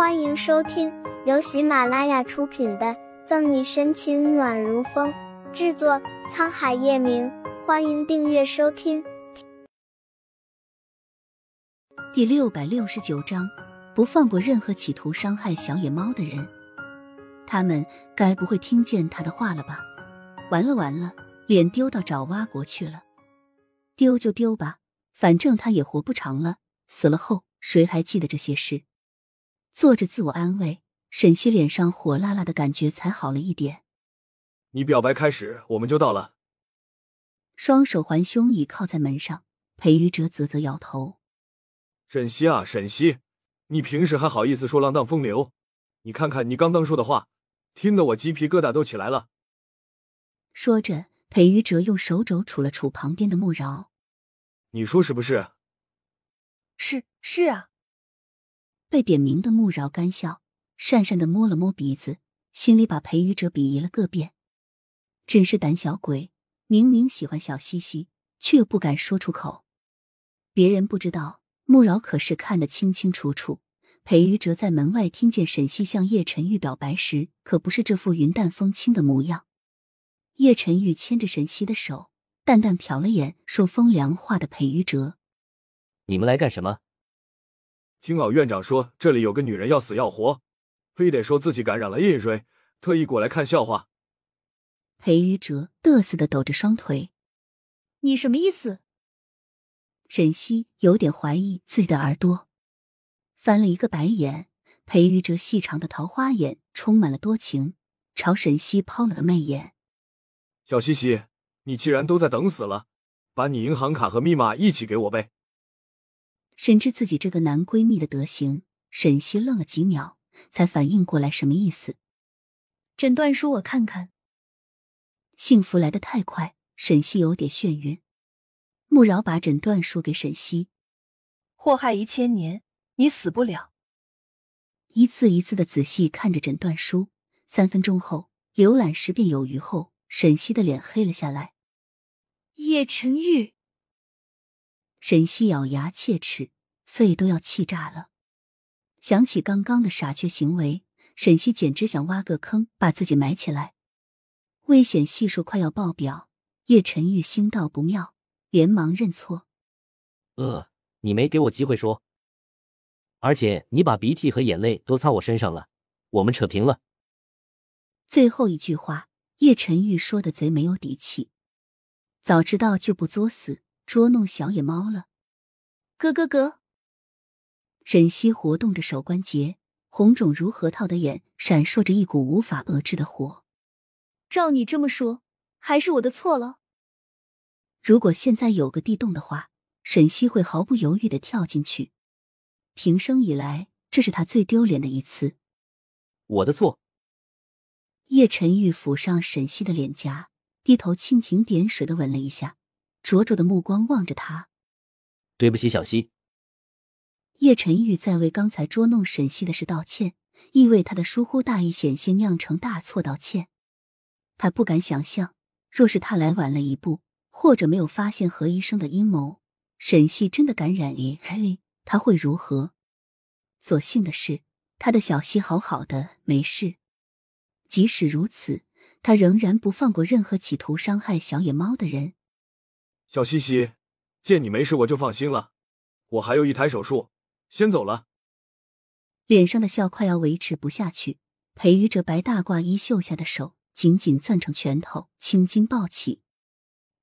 欢迎收听由喜马拉雅出品的《赠你深情暖如风》，制作沧海夜明。欢迎订阅收听。第六百六十九章，不放过任何企图伤害小野猫的人。他们该不会听见他的话了吧？完了完了，脸丢到爪哇国去了。丢就丢吧，反正他也活不长了。死了后，谁还记得这些事？做着自我安慰，沈西脸上火辣辣的感觉才好了一点。你表白开始，我们就到了。双手环胸倚靠在门上，裴玉哲啧啧摇头。沈西啊，沈西，你平时还好意思说浪荡风流？你看看你刚刚说的话，听得我鸡皮疙瘩都起来了。说着，裴玉哲用手肘杵了杵旁边的穆饶。你说是不是？是是啊。被点名的穆饶干笑，讪讪的摸了摸鼻子，心里把裴宇哲鄙夷了个遍。真是胆小鬼，明明喜欢小西西，却又不敢说出口。别人不知道，穆饶可是看得清清楚楚。裴宇哲在门外听见沈西向叶晨玉表白时，可不是这副云淡风轻的模样。叶晨玉牵着沈西的手，淡淡瞟了眼说风凉话的裴宇哲：“你们来干什么？”听老院长说，这里有个女人要死要活，非得说自己感染了叶瑞，特意过来看笑话。裴宇哲得瑟的抖着双腿，你什么意思？沈西有点怀疑自己的耳朵，翻了一个白眼。裴宇哲细长的桃花眼充满了多情，朝沈西抛了个媚眼。小西西，你既然都在等死了，把你银行卡和密码一起给我呗。深知自己这个男闺蜜的德行，沈西愣了几秒，才反应过来什么意思。诊断书我看看。幸福来得太快，沈西有点眩晕。穆饶把诊断书给沈西。祸害一千年，你死不了。一次一次的仔细看着诊断书，三分钟后，浏览十遍有余后，沈西的脸黑了下来。叶晨玉。沈西咬牙切齿，肺都要气炸了。想起刚刚的傻缺行为，沈西简直想挖个坑把自己埋起来。危险系数快要爆表，叶晨玉心道不妙，连忙认错：“呃，你没给我机会说，而且你把鼻涕和眼泪都擦我身上了，我们扯平了。”最后一句话，叶晨玉说的贼没有底气。早知道就不作死。捉弄小野猫了，咯咯咯！沈西活动着手关节，红肿如核桃的眼闪烁着一股无法遏制的火。照你这么说，还是我的错了。如果现在有个地洞的话，沈西会毫不犹豫的跳进去。平生以来，这是他最丢脸的一次。我的错。叶晨玉抚上沈西的脸颊，低头蜻蜓点水的吻了一下。灼灼的目光望着他，对不起，小溪。叶晨玉在为刚才捉弄沈西的事道歉，亦为他的疏忽大意险些酿成大错道歉。他不敢想象，若是他来晚了一步，或者没有发现何医生的阴谋，沈西真的感染了，他会如何？所幸的是，他的小溪好好的，没事。即使如此，他仍然不放过任何企图伤害小野猫的人。小西西，见你没事，我就放心了。我还有一台手术，先走了。脸上的笑快要维持不下去，裴宇哲白大褂衣袖下的手紧紧攥成拳头，青筋暴起。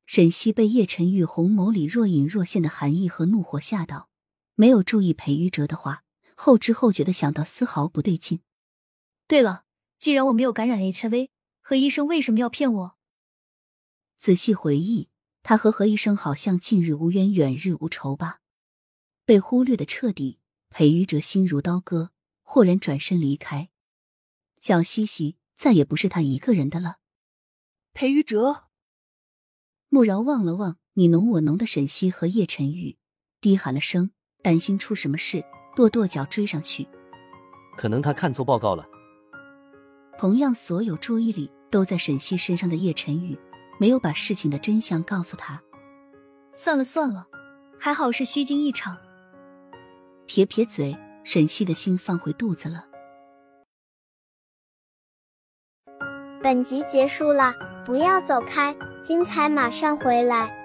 沈西被叶晨玉红眸里若隐若现的寒意和怒火吓到，没有注意裴玉哲的话，后知后觉的想到丝毫不对劲。对了，既然我没有感染 HIV，何医生为什么要骗我？仔细回忆。他和何医生好像近日无冤，远日无仇吧？被忽略的彻底，裴玉哲心如刀割，豁然转身离开。小西西再也不是他一个人的了。裴玉哲，慕饶望了望你侬我侬的沈西和叶晨玉，低喊了声，担心出什么事，跺跺脚追上去。可能他看错报告了。同样，所有注意力都在沈西身上的叶晨玉。没有把事情的真相告诉他。算了算了还好是虚惊一场。撇撇嘴沈西的心放回肚子了。本集结束了不要走开精彩马上回来。